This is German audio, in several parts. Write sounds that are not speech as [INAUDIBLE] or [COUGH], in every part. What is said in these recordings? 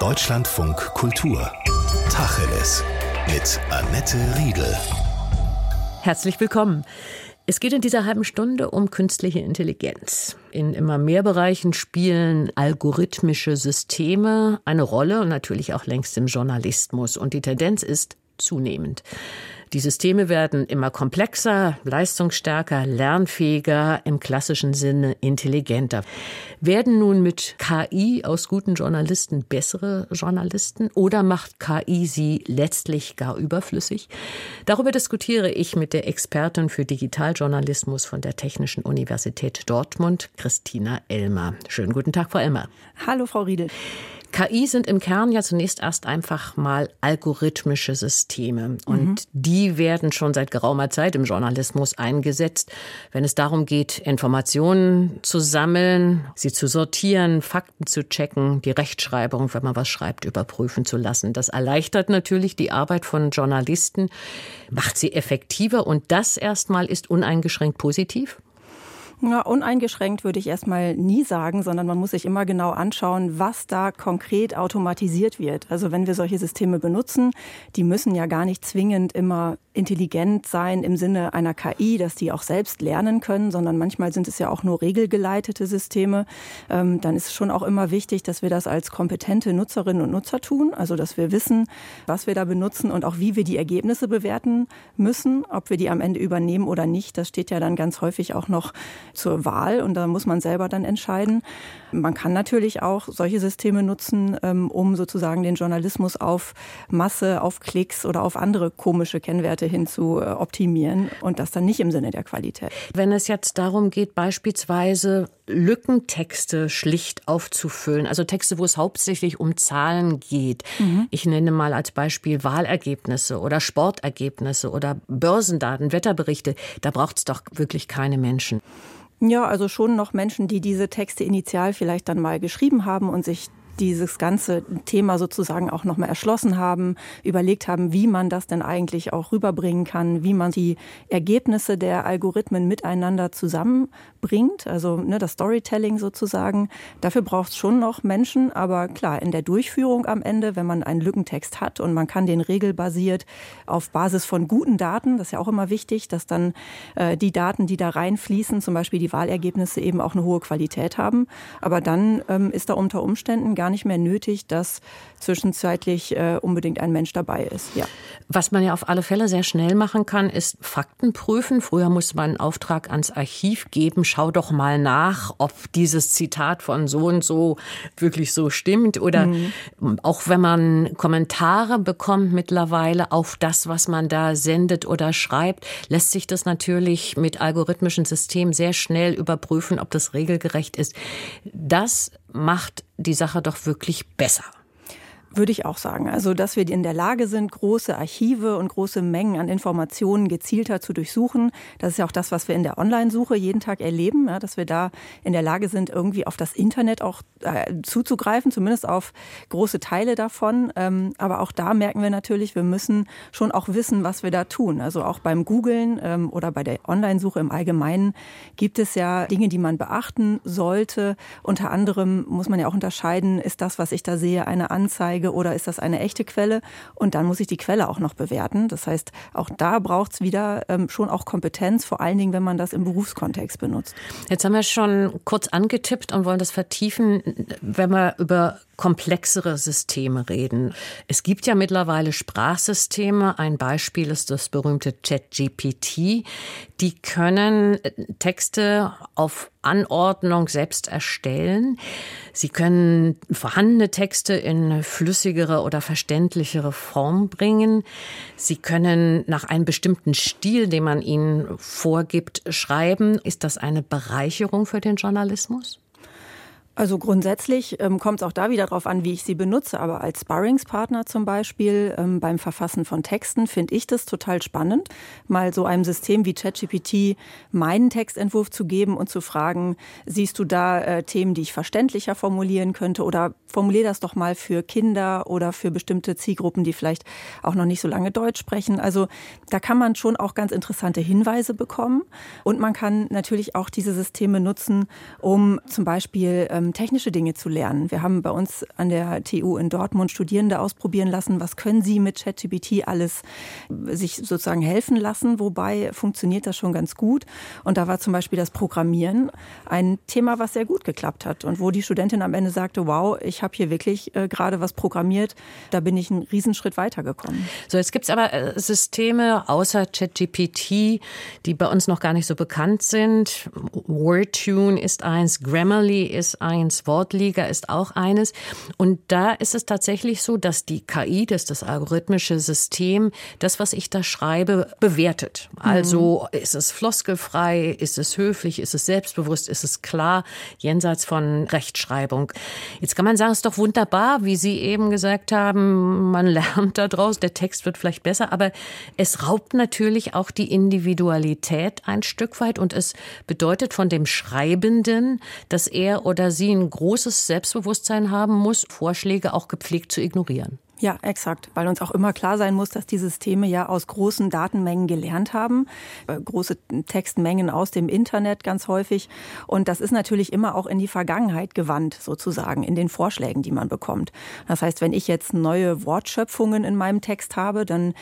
Deutschlandfunk Kultur. Tacheles. Mit Annette Riedel. Herzlich willkommen. Es geht in dieser halben Stunde um künstliche Intelligenz. In immer mehr Bereichen spielen algorithmische Systeme eine Rolle und natürlich auch längst im Journalismus. Und die Tendenz ist zunehmend. Die Systeme werden immer komplexer, leistungsstärker, lernfähiger, im klassischen Sinne intelligenter. Werden nun mit KI aus guten Journalisten bessere Journalisten oder macht KI sie letztlich gar überflüssig? Darüber diskutiere ich mit der Expertin für Digitaljournalismus von der Technischen Universität Dortmund, Christina Elmer. Schönen guten Tag, Frau Elmer. Hallo, Frau Riedel. KI sind im Kern ja zunächst erst einfach mal algorithmische Systeme. Und mhm. die werden schon seit geraumer Zeit im Journalismus eingesetzt, wenn es darum geht, Informationen zu sammeln, sie zu sortieren, Fakten zu checken, die Rechtschreibung, wenn man was schreibt, überprüfen zu lassen. Das erleichtert natürlich die Arbeit von Journalisten, macht sie effektiver und das erstmal ist uneingeschränkt positiv. Ja, uneingeschränkt würde ich erstmal nie sagen, sondern man muss sich immer genau anschauen, was da konkret automatisiert wird. Also wenn wir solche Systeme benutzen, die müssen ja gar nicht zwingend immer intelligent sein im Sinne einer KI, dass die auch selbst lernen können, sondern manchmal sind es ja auch nur regelgeleitete Systeme. Ähm, dann ist es schon auch immer wichtig, dass wir das als kompetente Nutzerinnen und Nutzer tun, also dass wir wissen, was wir da benutzen und auch wie wir die Ergebnisse bewerten müssen, ob wir die am Ende übernehmen oder nicht. Das steht ja dann ganz häufig auch noch zur Wahl und da muss man selber dann entscheiden. Man kann natürlich auch solche Systeme nutzen, ähm, um sozusagen den Journalismus auf Masse, auf Klicks oder auf andere komische Kennwerte hin zu äh, optimieren und das dann nicht im Sinne der Qualität. Wenn es jetzt darum geht, beispielsweise Lückentexte schlicht aufzufüllen, also Texte, wo es hauptsächlich um Zahlen geht. Mhm. Ich nenne mal als Beispiel Wahlergebnisse oder Sportergebnisse oder Börsendaten, Wetterberichte. Da braucht es doch wirklich keine Menschen. Ja, also schon noch Menschen, die diese Texte initial vielleicht dann mal geschrieben haben und sich dieses ganze Thema sozusagen auch nochmal erschlossen haben, überlegt haben, wie man das denn eigentlich auch rüberbringen kann, wie man die Ergebnisse der Algorithmen miteinander zusammenbringt, also ne, das Storytelling sozusagen. Dafür braucht es schon noch Menschen, aber klar, in der Durchführung am Ende, wenn man einen Lückentext hat und man kann den regelbasiert auf Basis von guten Daten, das ist ja auch immer wichtig, dass dann äh, die Daten, die da reinfließen, zum Beispiel die Wahlergebnisse eben auch eine hohe Qualität haben. Aber dann ähm, ist da unter Umständen gar gar nicht mehr nötig, dass zwischenzeitlich äh, unbedingt ein Mensch dabei ist. Ja. Was man ja auf alle Fälle sehr schnell machen kann, ist Fakten prüfen. Früher musste man einen Auftrag ans Archiv geben. Schau doch mal nach, ob dieses Zitat von so und so wirklich so stimmt. Oder mhm. auch wenn man Kommentare bekommt mittlerweile auf das, was man da sendet oder schreibt, lässt sich das natürlich mit algorithmischen Systemen sehr schnell überprüfen, ob das regelgerecht ist. Das macht die Sache doch wirklich besser. Würde ich auch sagen. Also, dass wir in der Lage sind, große Archive und große Mengen an Informationen gezielter zu durchsuchen. Das ist ja auch das, was wir in der Online-Suche jeden Tag erleben, ja, dass wir da in der Lage sind, irgendwie auf das Internet auch äh, zuzugreifen, zumindest auf große Teile davon. Ähm, aber auch da merken wir natürlich, wir müssen schon auch wissen, was wir da tun. Also auch beim Googlen ähm, oder bei der Online-Suche im Allgemeinen gibt es ja Dinge, die man beachten sollte. Unter anderem muss man ja auch unterscheiden, ist das, was ich da sehe, eine Anzeige Anzeige oder ist das eine echte Quelle? Und dann muss ich die Quelle auch noch bewerten. Das heißt, auch da braucht es wieder ähm, schon auch Kompetenz, vor allen Dingen, wenn man das im Berufskontext benutzt. Jetzt haben wir schon kurz angetippt und wollen das vertiefen, wenn wir über komplexere Systeme reden. Es gibt ja mittlerweile Sprachsysteme. Ein Beispiel ist das berühmte ChatGPT. Die können Texte auf Anordnung selbst erstellen. Sie können vorhandene Texte in flüssigere oder verständlichere Form bringen. Sie können nach einem bestimmten Stil, den man ihnen vorgibt, schreiben. Ist das eine Bereicherung für den Journalismus? Also grundsätzlich ähm, kommt es auch da wieder darauf an, wie ich sie benutze. Aber als Sparringspartner zum Beispiel ähm, beim Verfassen von Texten finde ich das total spannend, mal so einem System wie ChatGPT meinen Textentwurf zu geben und zu fragen, siehst du da äh, Themen, die ich verständlicher formulieren könnte oder formuliere das doch mal für Kinder oder für bestimmte Zielgruppen, die vielleicht auch noch nicht so lange Deutsch sprechen. Also da kann man schon auch ganz interessante Hinweise bekommen. Und man kann natürlich auch diese Systeme nutzen, um zum Beispiel ähm, technische Dinge zu lernen. Wir haben bei uns an der TU in Dortmund Studierende ausprobieren lassen, was können sie mit ChatGPT alles sich sozusagen helfen lassen. Wobei funktioniert das schon ganz gut. Und da war zum Beispiel das Programmieren ein Thema, was sehr gut geklappt hat und wo die Studentin am Ende sagte, wow, ich habe hier wirklich äh, gerade was programmiert. Da bin ich einen Riesenschritt weitergekommen. So, jetzt gibt es aber äh, Systeme außer ChatGPT, die bei uns noch gar nicht so bekannt sind. WordTune ist eins, Grammarly ist eins, Wortliga ist auch eines. Und da ist es tatsächlich so, dass die KI, das ist das algorithmische System, das, was ich da schreibe, bewertet. Also mhm. ist es floskelfrei, ist es höflich, ist es selbstbewusst, ist es klar, jenseits von Rechtschreibung. Jetzt kann man sagen, es ist doch wunderbar, wie Sie eben gesagt haben, man lernt daraus, der Text wird vielleicht besser, aber es raubt natürlich auch die Individualität ein Stück weit und es bedeutet von dem Schreibenden, dass er oder sie ein großes Selbstbewusstsein haben muss, Vorschläge auch gepflegt zu ignorieren. Ja, exakt, weil uns auch immer klar sein muss, dass die Systeme ja aus großen Datenmengen gelernt haben, äh, große Textmengen aus dem Internet ganz häufig. Und das ist natürlich immer auch in die Vergangenheit gewandt, sozusagen, in den Vorschlägen, die man bekommt. Das heißt, wenn ich jetzt neue Wortschöpfungen in meinem Text habe, dann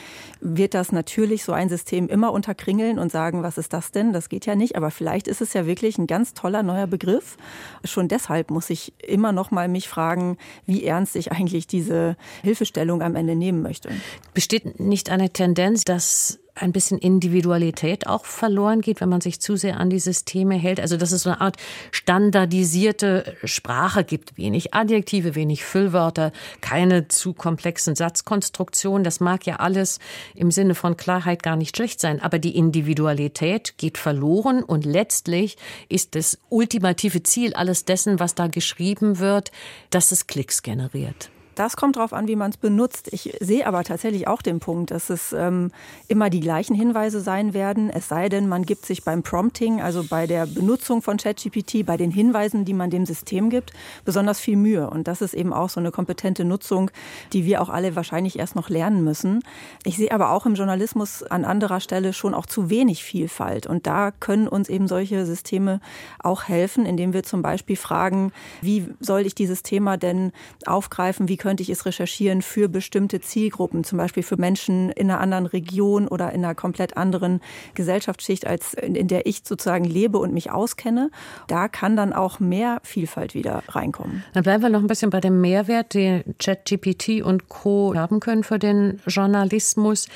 wird das natürlich so ein System immer unterkringeln und sagen, was ist das denn? Das geht ja nicht. Aber vielleicht ist es ja wirklich ein ganz toller neuer Begriff. Schon deshalb muss ich immer noch mal mich fragen, wie ernst ich eigentlich diese Hilfe Hilfestellung am Ende nehmen möchte. Besteht nicht eine Tendenz, dass ein bisschen Individualität auch verloren geht, wenn man sich zu sehr an die Systeme hält. Also dass es so eine Art standardisierte Sprache gibt, wenig Adjektive, wenig Füllwörter, keine zu komplexen Satzkonstruktionen. Das mag ja alles im Sinne von Klarheit gar nicht schlecht sein, aber die Individualität geht verloren und letztlich ist das ultimative Ziel alles dessen, was da geschrieben wird, dass es Klicks generiert. Das kommt darauf an, wie man es benutzt. Ich sehe aber tatsächlich auch den Punkt, dass es ähm, immer die gleichen Hinweise sein werden, es sei denn, man gibt sich beim Prompting, also bei der Benutzung von ChatGPT, bei den Hinweisen, die man dem System gibt, besonders viel Mühe. Und das ist eben auch so eine kompetente Nutzung, die wir auch alle wahrscheinlich erst noch lernen müssen. Ich sehe aber auch im Journalismus an anderer Stelle schon auch zu wenig Vielfalt. Und da können uns eben solche Systeme auch helfen, indem wir zum Beispiel fragen, wie soll ich dieses Thema denn aufgreifen? Wie könnte ich es recherchieren für bestimmte Zielgruppen, zum Beispiel für Menschen in einer anderen Region oder in einer komplett anderen Gesellschaftsschicht, als in der ich sozusagen lebe und mich auskenne. Da kann dann auch mehr Vielfalt wieder reinkommen. Dann bleiben wir noch ein bisschen bei dem Mehrwert, den ChatGPT und Co. haben können für den Journalismus.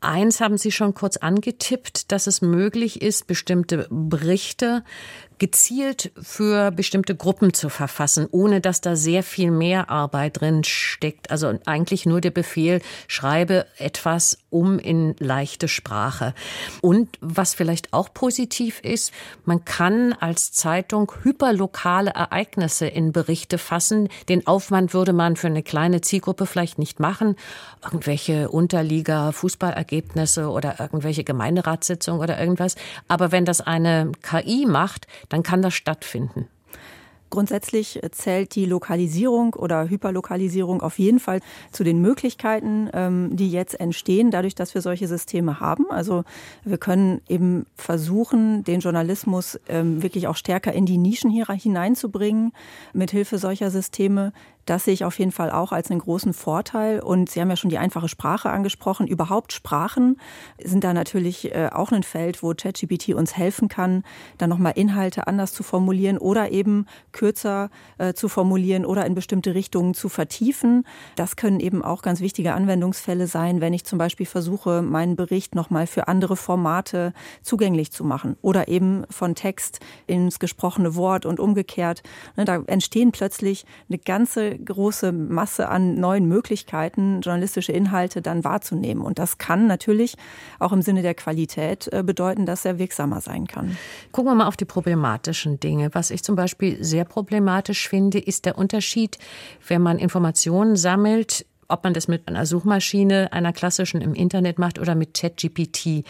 Eins haben Sie schon kurz angetippt, dass es möglich ist, bestimmte Berichte gezielt für bestimmte Gruppen zu verfassen, ohne dass da sehr viel mehr Arbeit drin steckt. Also eigentlich nur der Befehl, schreibe etwas um in leichte Sprache. Und was vielleicht auch positiv ist, man kann als Zeitung hyperlokale Ereignisse in Berichte fassen. Den Aufwand würde man für eine kleine Zielgruppe vielleicht nicht machen. Irgendwelche Unterliga-Fußballergebnisse oder irgendwelche Gemeinderatssitzungen oder irgendwas. Aber wenn das eine KI macht, dann kann das stattfinden. Grundsätzlich zählt die Lokalisierung oder Hyperlokalisierung auf jeden Fall zu den Möglichkeiten, ähm, die jetzt entstehen, dadurch, dass wir solche Systeme haben. Also wir können eben versuchen, den Journalismus ähm, wirklich auch stärker in die Nischen hier hineinzubringen, mithilfe solcher Systeme. Das sehe ich auf jeden Fall auch als einen großen Vorteil. Und Sie haben ja schon die einfache Sprache angesprochen. Überhaupt Sprachen sind da natürlich äh, auch ein Feld, wo ChatGPT uns helfen kann, dann nochmal Inhalte anders zu formulieren oder eben kürzer äh, zu formulieren oder in bestimmte Richtungen zu vertiefen. Das können eben auch ganz wichtige Anwendungsfälle sein, wenn ich zum Beispiel versuche, meinen Bericht nochmal für andere Formate zugänglich zu machen oder eben von Text ins gesprochene Wort und umgekehrt. Ne, da entstehen plötzlich eine ganze große Masse an neuen Möglichkeiten, journalistische Inhalte dann wahrzunehmen. Und das kann natürlich auch im Sinne der Qualität äh, bedeuten, dass er wirksamer sein kann. Gucken wir mal auf die problematischen Dinge. Was ich zum Beispiel sehr problematisch finde, ist der Unterschied, wenn man Informationen sammelt, ob man das mit einer Suchmaschine, einer klassischen im Internet macht oder mit ChatGPT.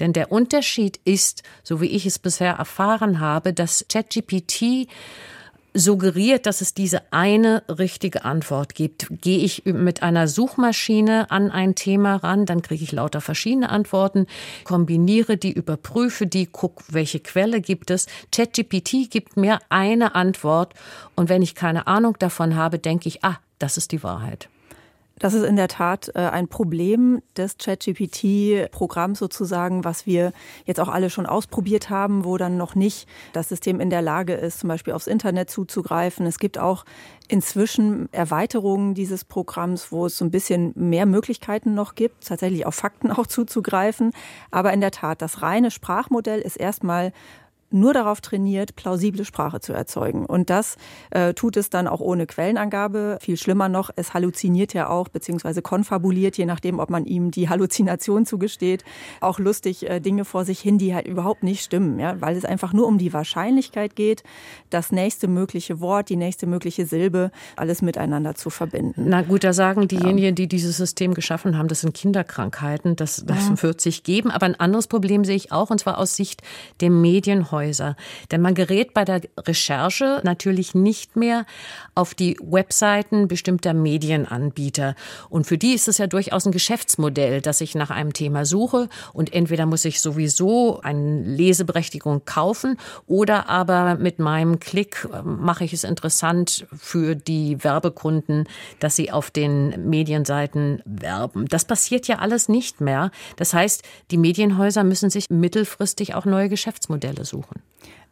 Denn der Unterschied ist, so wie ich es bisher erfahren habe, dass ChatGPT suggeriert, dass es diese eine richtige Antwort gibt. Gehe ich mit einer Suchmaschine an ein Thema ran, dann kriege ich lauter verschiedene Antworten, kombiniere die, überprüfe die, guck, welche Quelle gibt es. ChatGPT gibt mir eine Antwort und wenn ich keine Ahnung davon habe, denke ich, ah, das ist die Wahrheit. Das ist in der Tat äh, ein Problem des ChatGPT-Programms sozusagen, was wir jetzt auch alle schon ausprobiert haben, wo dann noch nicht das System in der Lage ist, zum Beispiel aufs Internet zuzugreifen. Es gibt auch inzwischen Erweiterungen dieses Programms, wo es so ein bisschen mehr Möglichkeiten noch gibt, tatsächlich auf Fakten [LAUGHS] auch zuzugreifen. Aber in der Tat, das reine Sprachmodell ist erstmal nur darauf trainiert, plausible Sprache zu erzeugen. Und das äh, tut es dann auch ohne Quellenangabe. Viel schlimmer noch, es halluziniert ja auch, beziehungsweise konfabuliert, je nachdem, ob man ihm die Halluzination [LAUGHS] zugesteht, auch lustig äh, Dinge vor sich hin, die halt überhaupt nicht stimmen, ja, weil es einfach nur um die Wahrscheinlichkeit geht, das nächste mögliche Wort, die nächste mögliche Silbe, alles miteinander zu verbinden. Na gut, da sagen diejenigen, die dieses System geschaffen haben, das sind Kinderkrankheiten, das, das ja. wird sich geben. Aber ein anderes Problem sehe ich auch, und zwar aus Sicht der Medien heute. Häuser. Denn man gerät bei der Recherche natürlich nicht mehr auf die Webseiten bestimmter Medienanbieter. Und für die ist es ja durchaus ein Geschäftsmodell, dass ich nach einem Thema suche und entweder muss ich sowieso eine Leseberechtigung kaufen oder aber mit meinem Klick äh, mache ich es interessant für die Werbekunden, dass sie auf den Medienseiten werben. Das passiert ja alles nicht mehr. Das heißt, die Medienhäuser müssen sich mittelfristig auch neue Geschäftsmodelle suchen.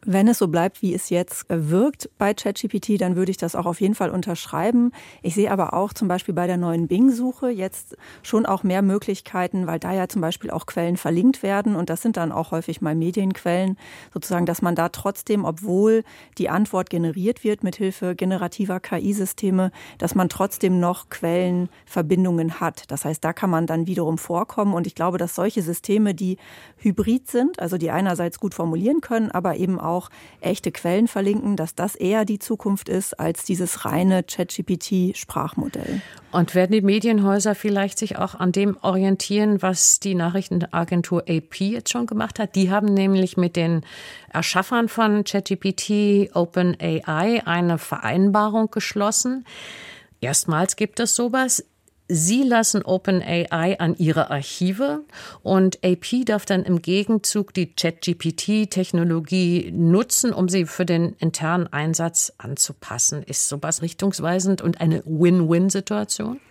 Wenn es so bleibt, wie es jetzt äh, wirkt bei ChatGPT, dann würde ich das auch auf jeden Fall unterschreiben. Ich sehe aber auch zum Beispiel bei der neuen Bing-Suche jetzt schon auch mehr Möglichkeiten, weil da ja zum Beispiel auch Quellen verlinkt werden und das sind dann auch häufig mal Medienquellen, sozusagen, dass man da trotzdem, obwohl die Antwort generiert wird mit Hilfe generativer KI-Systeme, dass man trotzdem noch Quellenverbindungen hat. Das heißt, da kann man dann wiederum vorkommen und ich glaube, dass solche Systeme, die hybrid sind, also die einerseits gut formulieren können, aber eben auch echte Quellen verlinken, dass das eher die Zukunft ist als dieses reine ChatGPT-Sprachmodell. Und werden die Medienhäuser vielleicht sich auch an dem orientieren, was die Nachrichtenagentur AP jetzt schon gemacht hat? Die haben nämlich mit den Erschaffern von ChatGPT OpenAI eine Vereinbarung geschlossen. Erstmals gibt es sowas. Sie lassen OpenAI an ihre Archive und AP darf dann im Gegenzug die ChatGPT-Technologie nutzen, um sie für den internen Einsatz anzupassen. Ist sowas richtungsweisend und eine Win-Win-Situation?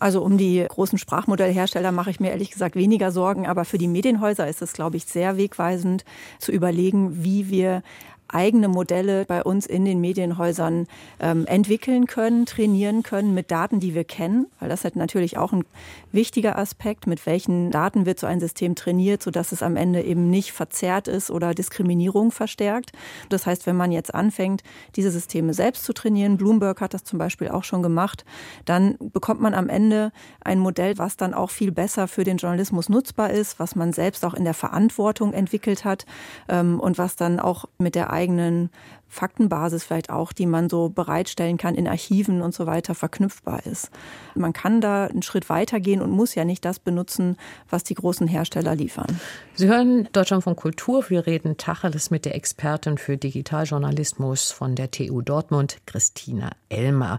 Also um die großen Sprachmodellhersteller mache ich mir ehrlich gesagt weniger Sorgen, aber für die Medienhäuser ist es, glaube ich, sehr wegweisend zu überlegen, wie wir eigene Modelle bei uns in den Medienhäusern ähm, entwickeln können, trainieren können mit Daten, die wir kennen, weil das halt natürlich auch ein wichtiger Aspekt, mit welchen Daten wird so ein System trainiert, sodass es am Ende eben nicht verzerrt ist oder Diskriminierung verstärkt. Das heißt, wenn man jetzt anfängt, diese Systeme selbst zu trainieren, Bloomberg hat das zum Beispiel auch schon gemacht, dann bekommt man am Ende ein Modell, was dann auch viel besser für den Journalismus nutzbar ist, was man selbst auch in der Verantwortung entwickelt hat ähm, und was dann auch mit der eigenen Faktenbasis vielleicht auch, die man so bereitstellen kann in Archiven und so weiter, verknüpfbar ist. Man kann da einen Schritt weiter gehen und muss ja nicht das benutzen, was die großen Hersteller liefern. Sie hören Deutschland von Kultur. Wir reden Tacheles mit der Expertin für Digitaljournalismus von der TU Dortmund, Christina Elmer.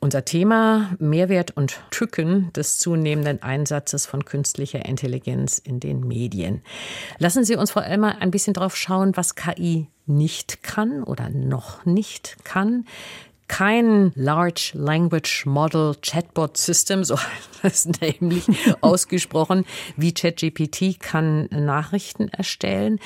Unser Thema Mehrwert und Tücken des zunehmenden Einsatzes von künstlicher Intelligenz in den Medien. Lassen Sie uns allem mal ein bisschen drauf schauen, was KI nicht kann oder noch nicht kann kein Large Language Model Chatbot System, so [LAUGHS] heißt es nämlich [LAUGHS] ausgesprochen, wie ChatGPT kann Nachrichten erstellen.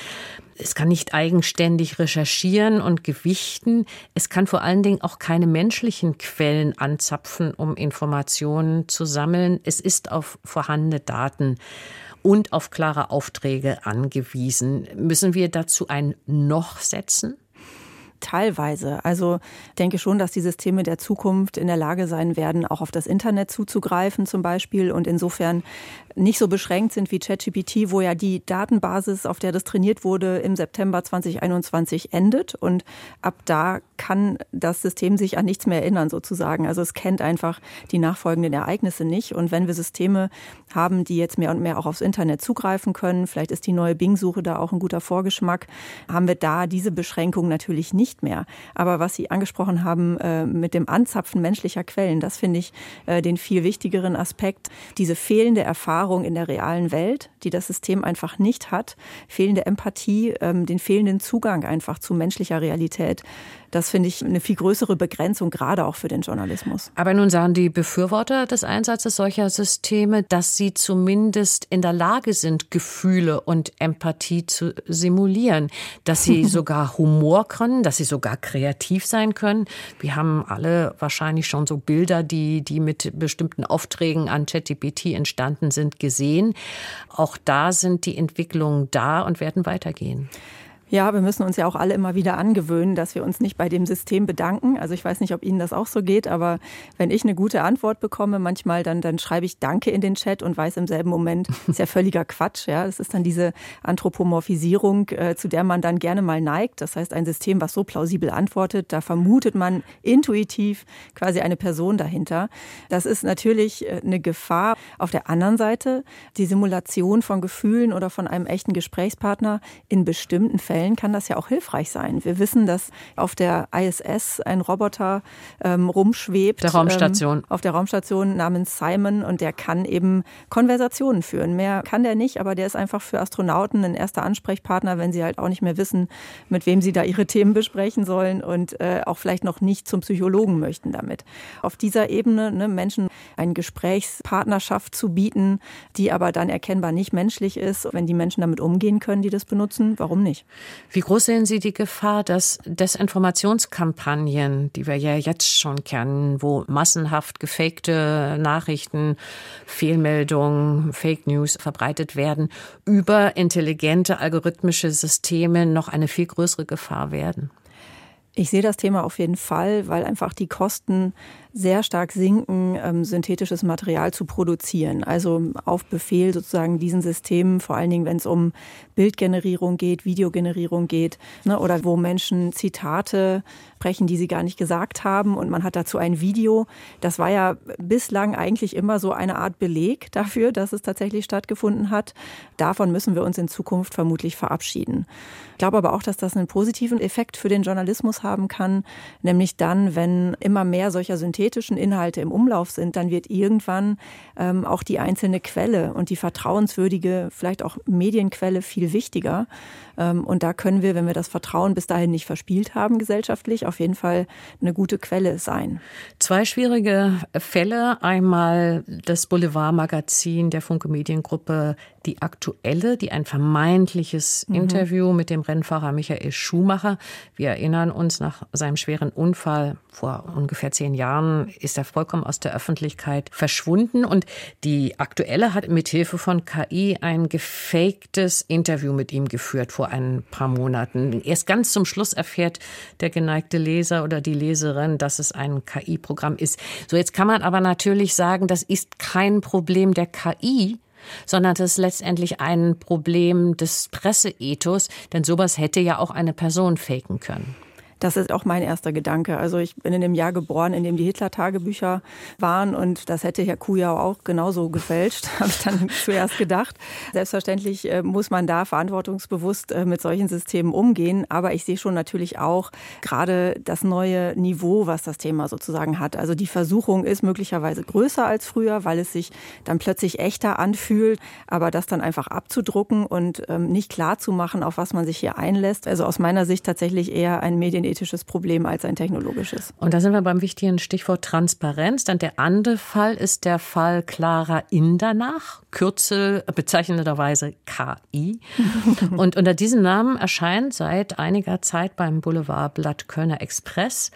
Es kann nicht eigenständig recherchieren und gewichten. Es kann vor allen Dingen auch keine menschlichen Quellen anzapfen, um Informationen zu sammeln. Es ist auf vorhandene Daten und auf klare Aufträge angewiesen. Müssen wir dazu ein Noch setzen? Teilweise. Also denke schon, dass die Systeme der Zukunft in der Lage sein werden, auch auf das Internet zuzugreifen zum Beispiel und insofern nicht so beschränkt sind wie ChatGPT, wo ja die Datenbasis, auf der das trainiert wurde, im September 2021 endet und ab da kann das System sich an nichts mehr erinnern sozusagen. Also es kennt einfach die nachfolgenden Ereignisse nicht. Und wenn wir Systeme haben, die jetzt mehr und mehr auch aufs Internet zugreifen können, vielleicht ist die neue Bing-Suche da auch ein guter Vorgeschmack, haben wir da diese Beschränkung natürlich nicht mehr. Aber was Sie angesprochen haben äh, mit dem Anzapfen menschlicher Quellen, das finde ich äh, den viel wichtigeren Aspekt. Diese fehlende Erfahrung in der realen Welt, die das System einfach nicht hat, fehlende Empathie, ähm, den fehlenden Zugang einfach zu menschlicher Realität. Das finde ich eine viel größere Begrenzung, gerade auch für den Journalismus. Aber nun sagen die Befürworter des Einsatzes solcher Systeme, dass sie zumindest in der Lage sind, Gefühle und Empathie zu simulieren, dass sie [LAUGHS] sogar Humor können, dass sie sogar kreativ sein können. Wir haben alle wahrscheinlich schon so Bilder, die, die mit bestimmten Aufträgen an ChatGPT entstanden sind, gesehen. Auch da sind die Entwicklungen da und werden weitergehen. Ja, wir müssen uns ja auch alle immer wieder angewöhnen, dass wir uns nicht bei dem System bedanken. Also ich weiß nicht, ob Ihnen das auch so geht, aber wenn ich eine gute Antwort bekomme, manchmal dann, dann schreibe ich Danke in den Chat und weiß im selben Moment, [LAUGHS] ist ja völliger Quatsch. Ja, das ist dann diese Anthropomorphisierung, äh, zu der man dann gerne mal neigt. Das heißt, ein System, was so plausibel antwortet, da vermutet man intuitiv quasi eine Person dahinter. Das ist natürlich äh, eine Gefahr. Auf der anderen Seite die Simulation von Gefühlen oder von einem echten Gesprächspartner in bestimmten Fällen Fällen kann das ja auch hilfreich sein. Wir wissen, dass auf der ISS ein Roboter ähm, rumschwebt. Der Raumstation. Ähm, auf der Raumstation namens Simon und der kann eben Konversationen führen. Mehr kann der nicht, aber der ist einfach für Astronauten ein erster Ansprechpartner, wenn sie halt auch nicht mehr wissen, mit wem sie da ihre Themen besprechen sollen und äh, auch vielleicht noch nicht zum Psychologen möchten damit. Auf dieser Ebene ne, Menschen eine Gesprächspartnerschaft zu bieten, die aber dann erkennbar nicht menschlich ist, wenn die Menschen damit umgehen können, die das benutzen, warum nicht? Wie groß sehen Sie die Gefahr, dass Desinformationskampagnen, die wir ja jetzt schon kennen, wo massenhaft gefakte Nachrichten, Fehlmeldungen, Fake News verbreitet werden, über intelligente algorithmische Systeme noch eine viel größere Gefahr werden? Ich sehe das Thema auf jeden Fall, weil einfach die Kosten sehr stark sinken, ähm, synthetisches Material zu produzieren. Also auf Befehl sozusagen diesen Systemen, vor allen Dingen, wenn es um Bildgenerierung geht, Videogenerierung geht, ne, oder wo Menschen Zitate sprechen, die sie gar nicht gesagt haben und man hat dazu ein Video. Das war ja bislang eigentlich immer so eine Art Beleg dafür, dass es tatsächlich stattgefunden hat. Davon müssen wir uns in Zukunft vermutlich verabschieden. Ich glaube aber auch, dass das einen positiven Effekt für den Journalismus haben kann, nämlich dann, wenn immer mehr solcher synthetischen Inhalte im Umlauf sind, dann wird irgendwann ähm, auch die einzelne Quelle und die vertrauenswürdige, vielleicht auch Medienquelle viel wichtiger. Ähm, und da können wir, wenn wir das Vertrauen bis dahin nicht verspielt haben gesellschaftlich, auf jeden Fall eine gute Quelle sein. Zwei schwierige Fälle. Einmal das Boulevardmagazin der Funke Mediengruppe Die Aktuelle, die ein vermeintliches mhm. Interview mit dem Rennfahrer Michael Schumacher. Wir erinnern uns, nach seinem schweren Unfall vor ungefähr zehn Jahren ist er vollkommen aus der Öffentlichkeit verschwunden. Und die Aktuelle hat mit Hilfe von KI ein gefaktes Interview mit ihm geführt vor ein paar Monaten. Erst ganz zum Schluss erfährt der geneigte Leser oder die Leserin, dass es ein KI-Programm ist. So, jetzt kann man aber natürlich sagen, das ist kein Problem der KI, sondern das ist letztendlich ein Problem des Presseethos, denn sowas hätte ja auch eine Person faken können. Das ist auch mein erster Gedanke. Also ich bin in dem Jahr geboren, in dem die Hitler-Tagebücher waren und das hätte Herr Kujau auch genauso gefälscht, [LAUGHS] habe ich dann zuerst gedacht. Selbstverständlich äh, muss man da verantwortungsbewusst äh, mit solchen Systemen umgehen, aber ich sehe schon natürlich auch gerade das neue Niveau, was das Thema sozusagen hat. Also die Versuchung ist möglicherweise größer als früher, weil es sich dann plötzlich echter anfühlt, aber das dann einfach abzudrucken und ähm, nicht klar zu machen, auf was man sich hier einlässt. Also aus meiner Sicht tatsächlich eher ein Medien ethisches Problem als ein technologisches. Und da sind wir beim wichtigen Stichwort Transparenz. Dann der andere Fall ist der Fall Clara Indernach, Kürzel bezeichnenderweise KI. [LAUGHS] Und unter diesem Namen erscheint seit einiger Zeit beim Boulevardblatt Kölner Express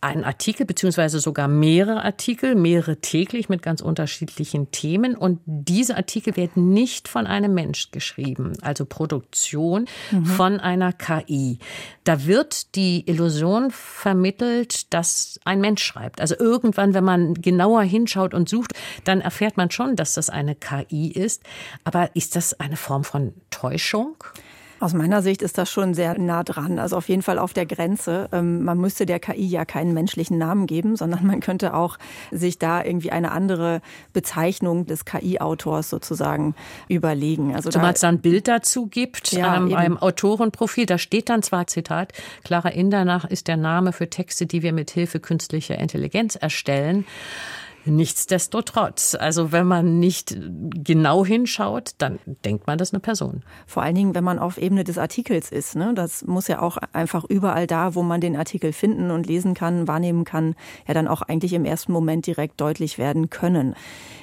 einen Artikel, beziehungsweise sogar mehrere Artikel, mehrere täglich mit ganz unterschiedlichen Themen. Und diese Artikel werden nicht von einem Mensch geschrieben, also Produktion mhm. von einer KI. Da wird die Illusion vermittelt, dass ein Mensch schreibt. Also irgendwann, wenn man genauer hinschaut und sucht, dann erfährt man schon, dass das eine KI ist. Aber ist das eine Form von Täuschung? Aus meiner Sicht ist das schon sehr nah dran, also auf jeden Fall auf der Grenze. Ähm, man müsste der KI ja keinen menschlichen Namen geben, sondern man könnte auch sich da irgendwie eine andere Bezeichnung des KI-Autors sozusagen überlegen. Also Zumal es da ein Bild dazu gibt, ja, ähm, einem Autorenprofil, da steht dann zwar Zitat, Clara Indernach ist der Name für Texte, die wir mit Hilfe künstlicher Intelligenz erstellen. Nichtsdestotrotz, also wenn man nicht genau hinschaut, dann denkt man, das ist eine Person. Vor allen Dingen, wenn man auf Ebene des Artikels ist. Ne? Das muss ja auch einfach überall da, wo man den Artikel finden und lesen kann, wahrnehmen kann, ja dann auch eigentlich im ersten Moment direkt deutlich werden können.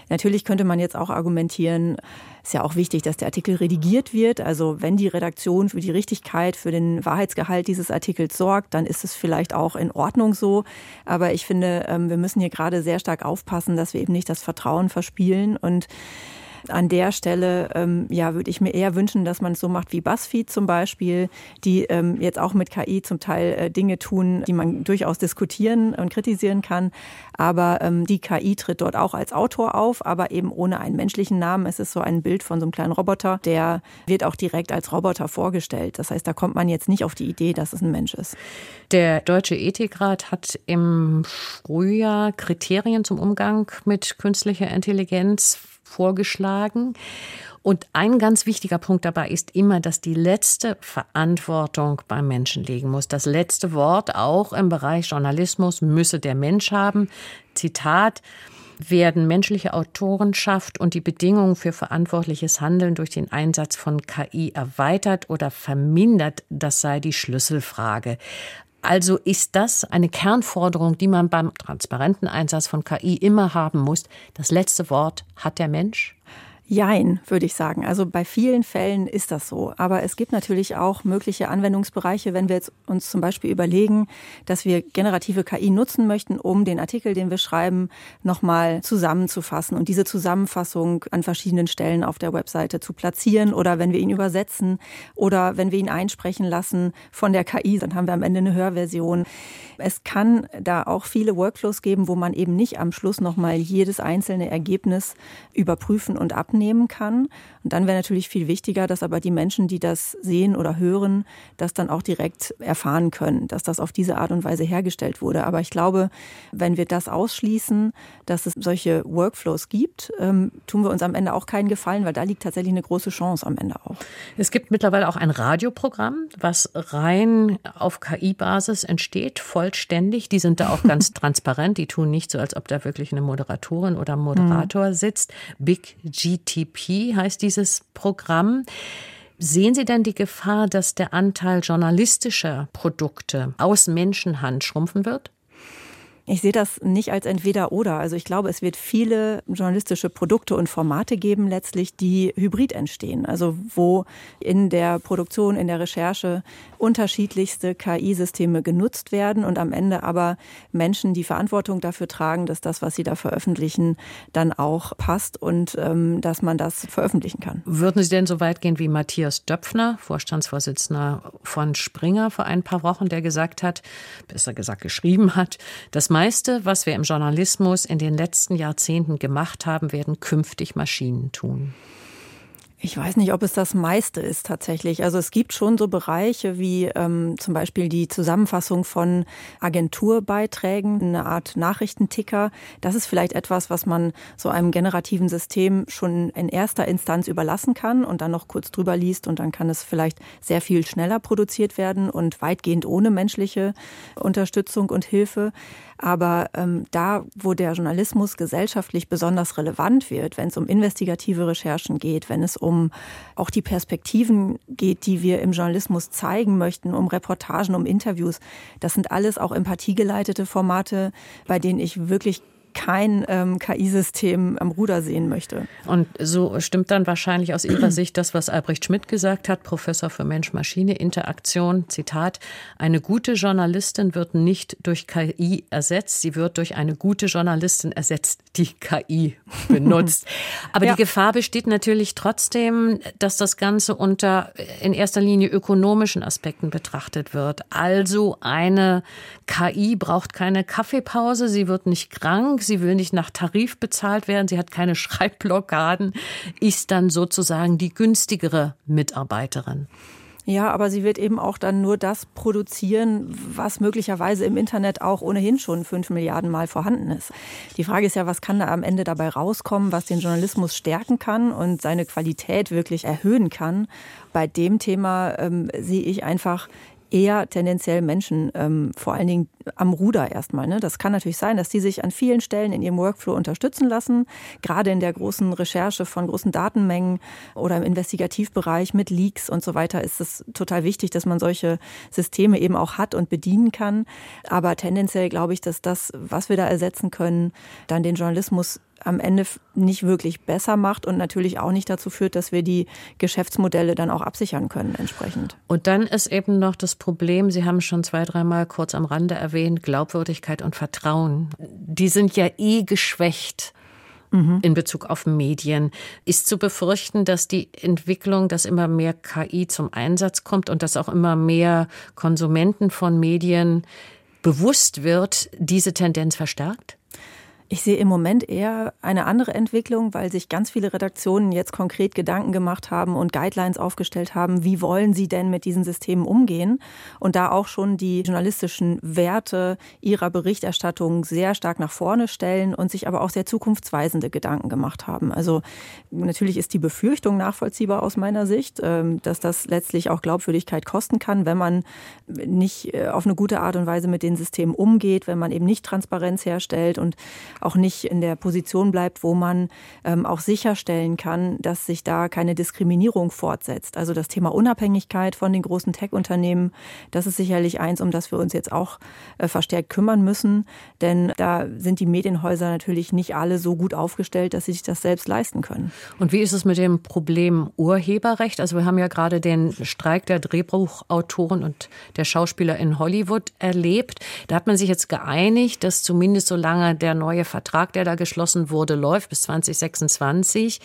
Natürlich könnte man jetzt auch argumentieren, ist ja auch wichtig, dass der Artikel redigiert wird. Also wenn die Redaktion für die Richtigkeit, für den Wahrheitsgehalt dieses Artikels sorgt, dann ist es vielleicht auch in Ordnung so. Aber ich finde, ähm, wir müssen hier gerade sehr stark aufpassen, dass wir eben nicht das Vertrauen verspielen und an der Stelle ähm, ja, würde ich mir eher wünschen, dass man es so macht wie BuzzFeed zum Beispiel, die ähm, jetzt auch mit KI zum Teil äh, Dinge tun, die man durchaus diskutieren und kritisieren kann. Aber ähm, die KI tritt dort auch als Autor auf, aber eben ohne einen menschlichen Namen. Es ist so ein Bild von so einem kleinen Roboter, der wird auch direkt als Roboter vorgestellt. Das heißt, da kommt man jetzt nicht auf die Idee, dass es ein Mensch ist. Der Deutsche Ethikrat hat im Frühjahr Kriterien zum Umgang mit künstlicher Intelligenz vorgeschlagen. Und ein ganz wichtiger Punkt dabei ist immer, dass die letzte Verantwortung beim Menschen liegen muss. Das letzte Wort auch im Bereich Journalismus müsse der Mensch haben. Zitat werden menschliche Autorenschaft und die Bedingungen für verantwortliches Handeln durch den Einsatz von KI erweitert oder vermindert, das sei die Schlüsselfrage. Also ist das eine Kernforderung, die man beim transparenten Einsatz von KI immer haben muss. Das letzte Wort hat der Mensch. Jein, würde ich sagen. Also bei vielen Fällen ist das so. Aber es gibt natürlich auch mögliche Anwendungsbereiche, wenn wir jetzt uns zum Beispiel überlegen, dass wir generative KI nutzen möchten, um den Artikel, den wir schreiben, nochmal zusammenzufassen und diese Zusammenfassung an verschiedenen Stellen auf der Webseite zu platzieren oder wenn wir ihn übersetzen oder wenn wir ihn einsprechen lassen von der KI, dann haben wir am Ende eine Hörversion. Es kann da auch viele Workflows geben, wo man eben nicht am Schluss nochmal jedes einzelne Ergebnis überprüfen und abnehmen kann. Und dann wäre natürlich viel wichtiger, dass aber die Menschen, die das sehen oder hören, das dann auch direkt erfahren können, dass das auf diese Art und Weise hergestellt wurde. Aber ich glaube, wenn wir das ausschließen, dass es solche Workflows gibt, ähm, tun wir uns am Ende auch keinen Gefallen, weil da liegt tatsächlich eine große Chance am Ende auch. Es gibt mittlerweile auch ein Radioprogramm, was rein auf KI-Basis entsteht, vollständig. Die sind da auch ganz [LAUGHS] transparent. Die tun nicht so, als ob da wirklich eine Moderatorin oder Moderator mhm. sitzt. Big GTP heißt die dieses Programm. Sehen Sie denn die Gefahr, dass der Anteil journalistischer Produkte aus Menschenhand schrumpfen wird? Ich sehe das nicht als entweder oder. Also ich glaube, es wird viele journalistische Produkte und Formate geben letztlich, die hybrid entstehen. Also wo in der Produktion, in der Recherche unterschiedlichste KI-Systeme genutzt werden und am Ende aber Menschen die Verantwortung dafür tragen, dass das, was sie da veröffentlichen, dann auch passt und ähm, dass man das veröffentlichen kann. Würden Sie denn so weit gehen wie Matthias Döpfner, Vorstandsvorsitzender von Springer vor ein paar Wochen, der gesagt hat, besser gesagt geschrieben hat, dass meiste, was wir im Journalismus in den letzten Jahrzehnten gemacht haben, werden künftig Maschinen tun. Ich weiß nicht, ob es das meiste ist tatsächlich. Also es gibt schon so Bereiche wie ähm, zum Beispiel die Zusammenfassung von Agenturbeiträgen, eine Art Nachrichtenticker. Das ist vielleicht etwas, was man so einem generativen System schon in erster Instanz überlassen kann und dann noch kurz drüber liest und dann kann es vielleicht sehr viel schneller produziert werden und weitgehend ohne menschliche Unterstützung und Hilfe. Aber ähm, da, wo der Journalismus gesellschaftlich besonders relevant wird, wenn es um investigative Recherchen geht, wenn es um auch die Perspektiven geht, die wir im Journalismus zeigen möchten, um Reportagen, um Interviews, das sind alles auch empathiegeleitete Formate, bei denen ich wirklich kein ähm, KI-System am Ruder sehen möchte. Und so stimmt dann wahrscheinlich aus Ihrer Sicht das, was Albrecht Schmidt gesagt hat, Professor für Mensch-Maschine-Interaktion, Zitat, eine gute Journalistin wird nicht durch KI ersetzt, sie wird durch eine gute Journalistin ersetzt, die KI [LAUGHS] benutzt. Aber ja. die Gefahr besteht natürlich trotzdem, dass das Ganze unter in erster Linie ökonomischen Aspekten betrachtet wird. Also eine KI braucht keine Kaffeepause, sie wird nicht krank, sie will nicht nach Tarif bezahlt werden, sie hat keine [LAUGHS] Schreibblockaden, ist dann sozusagen die günstigere Mitarbeiterin. Ja, aber sie wird eben auch dann nur das produzieren, was möglicherweise im Internet auch ohnehin schon fünf Milliarden Mal vorhanden ist. Die Frage ist ja, was kann da am Ende dabei rauskommen, was den Journalismus stärken kann und seine Qualität wirklich erhöhen kann. Bei dem Thema ähm, sehe ich einfach eher tendenziell Menschen, ähm, vor allen Dingen am Ruder erstmal. Ne? Das kann natürlich sein, dass die sich an vielen Stellen in ihrem Workflow unterstützen lassen, gerade in der großen Recherche von großen Datenmengen oder im Investigativbereich mit Leaks und so weiter ist es total wichtig, dass man solche Systeme eben auch hat und bedienen kann. Aber tendenziell glaube ich, dass das, was wir da ersetzen können, dann den Journalismus am Ende nicht wirklich besser macht und natürlich auch nicht dazu führt, dass wir die Geschäftsmodelle dann auch absichern können entsprechend. Und dann ist eben noch das Problem, Sie haben schon zwei, dreimal kurz am Rande erwähnt, Glaubwürdigkeit und Vertrauen. Die sind ja eh geschwächt mhm. in Bezug auf Medien. Ist zu befürchten, dass die Entwicklung, dass immer mehr KI zum Einsatz kommt und dass auch immer mehr Konsumenten von Medien bewusst wird, diese Tendenz verstärkt? Ich sehe im Moment eher eine andere Entwicklung, weil sich ganz viele Redaktionen jetzt konkret Gedanken gemacht haben und Guidelines aufgestellt haben, wie wollen sie denn mit diesen Systemen umgehen und da auch schon die journalistischen Werte ihrer Berichterstattung sehr stark nach vorne stellen und sich aber auch sehr zukunftsweisende Gedanken gemacht haben. Also natürlich ist die Befürchtung nachvollziehbar aus meiner Sicht, ähm, dass das letztlich auch Glaubwürdigkeit kosten kann, wenn man nicht äh, auf eine gute Art und Weise mit den Systemen umgeht, wenn man eben nicht Transparenz herstellt und auch nicht in der Position bleibt, wo man ähm, auch sicherstellen kann, dass sich da keine Diskriminierung fortsetzt. Also das Thema Unabhängigkeit von den großen Tech-Unternehmen, das ist sicherlich eins, um das wir uns jetzt auch äh, verstärkt kümmern müssen. Denn da sind die Medienhäuser natürlich nicht alle so gut aufgestellt, dass sie sich das selbst leisten können. Und wie ist es mit dem Problem Urheberrecht? Also wir haben ja gerade den Streik der Drehbuchautoren und der Schauspieler in Hollywood erlebt. Da hat man sich jetzt geeinigt, dass zumindest solange der neue Vertrag, der da geschlossen wurde, läuft bis 2026.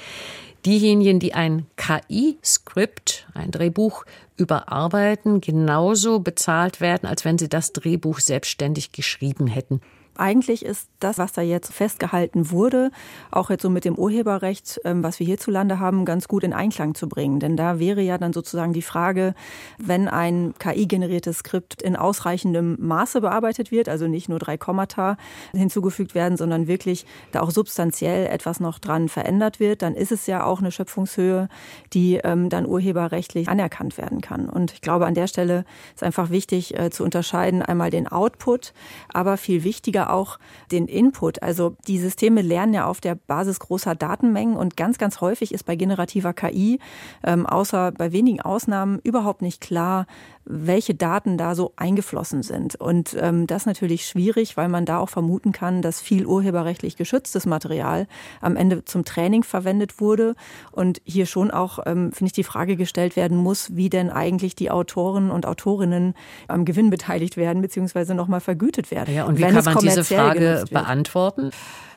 Diejenigen, die ein KI-Skript, ein Drehbuch überarbeiten, genauso bezahlt werden, als wenn sie das Drehbuch selbstständig geschrieben hätten. Eigentlich ist das, was da jetzt festgehalten wurde, auch jetzt so mit dem Urheberrecht, ähm, was wir hierzulande haben, ganz gut in Einklang zu bringen. Denn da wäre ja dann sozusagen die Frage, wenn ein KI-generiertes Skript in ausreichendem Maße bearbeitet wird, also nicht nur drei Kommata hinzugefügt werden, sondern wirklich da auch substanziell etwas noch dran verändert wird, dann ist es ja auch eine Schöpfungshöhe, die ähm, dann urheberrechtlich anerkannt werden kann. Und ich glaube, an der Stelle ist einfach wichtig äh, zu unterscheiden, einmal den Output, aber viel wichtiger auch den Input. Also die Systeme lernen ja auf der Basis großer Datenmengen und ganz, ganz häufig ist bei generativer KI, ähm, außer bei wenigen Ausnahmen, überhaupt nicht klar, welche Daten da so eingeflossen sind. Und ähm, das ist natürlich schwierig, weil man da auch vermuten kann, dass viel urheberrechtlich geschütztes Material am Ende zum Training verwendet wurde. Und hier schon auch, ähm, finde ich, die Frage gestellt werden muss, wie denn eigentlich die Autoren und Autorinnen am Gewinn beteiligt werden, beziehungsweise nochmal vergütet werden. Ja, und wie kann man diese Frage beantworten?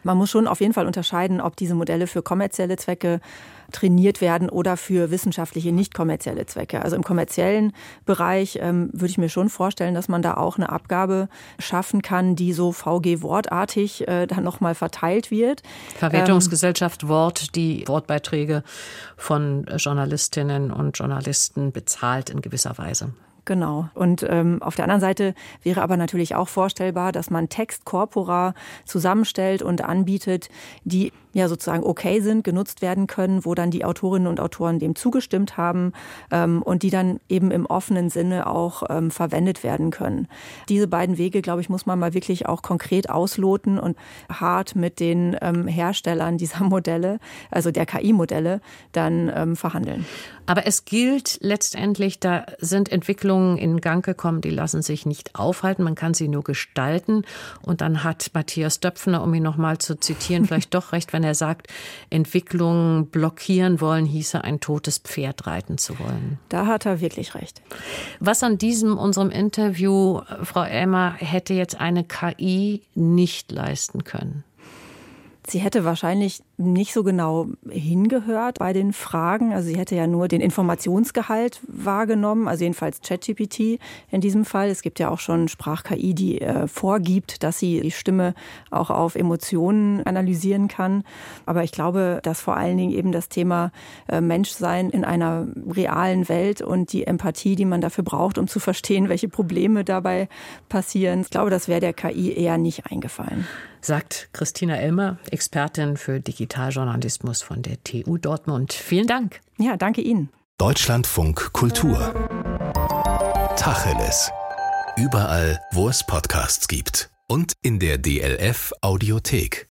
Man muss schon auf jeden Fall unterscheiden, ob diese Modelle für kommerzielle Zwecke trainiert werden oder für wissenschaftliche, nicht kommerzielle Zwecke. Also im kommerziellen Bereich ähm, würde ich mir schon vorstellen, dass man da auch eine Abgabe schaffen kann, die so VG-wortartig äh, dann nochmal verteilt wird. Verwertungsgesellschaft ähm, Wort, die Wortbeiträge von Journalistinnen und Journalisten bezahlt in gewisser Weise. Genau. Und ähm, auf der anderen Seite wäre aber natürlich auch vorstellbar, dass man Textkorpora zusammenstellt und anbietet, die ja sozusagen okay sind, genutzt werden können, wo dann die Autorinnen und Autoren dem zugestimmt haben ähm, und die dann eben im offenen Sinne auch ähm, verwendet werden können. Diese beiden Wege, glaube ich, muss man mal wirklich auch konkret ausloten und hart mit den ähm, Herstellern dieser [LAUGHS] Modelle, also der KI-Modelle, dann ähm, verhandeln. Aber es gilt letztendlich, da sind Entwicklungen in Gang gekommen, die lassen sich nicht aufhalten, man kann sie nur gestalten. Und dann hat Matthias Döpfner, um ihn nochmal zu zitieren, [LAUGHS] vielleicht doch recht, wenn wenn er sagt, Entwicklungen blockieren wollen, hieße ein totes Pferd reiten zu wollen. Da hat er wirklich recht. Was an diesem unserem Interview, Frau Elmer, hätte jetzt eine KI nicht leisten können? Sie hätte wahrscheinlich nicht so genau hingehört bei den Fragen. Also sie hätte ja nur den Informationsgehalt wahrgenommen, also jedenfalls ChatGPT in diesem Fall. Es gibt ja auch schon Sprach-KI, die äh, vorgibt, dass sie die Stimme auch auf Emotionen analysieren kann. Aber ich glaube, dass vor allen Dingen eben das Thema äh, Menschsein in einer realen Welt und die Empathie, die man dafür braucht, um zu verstehen, welche Probleme dabei passieren, ich glaube, das wäre der KI eher nicht eingefallen sagt Christina Elmer, Expertin für Digitaljournalismus von der TU Dortmund. Vielen Dank. Ja, danke Ihnen. Deutschlandfunk Kultur. Tacheles. Überall, wo es Podcasts gibt. Und in der DLF Audiothek.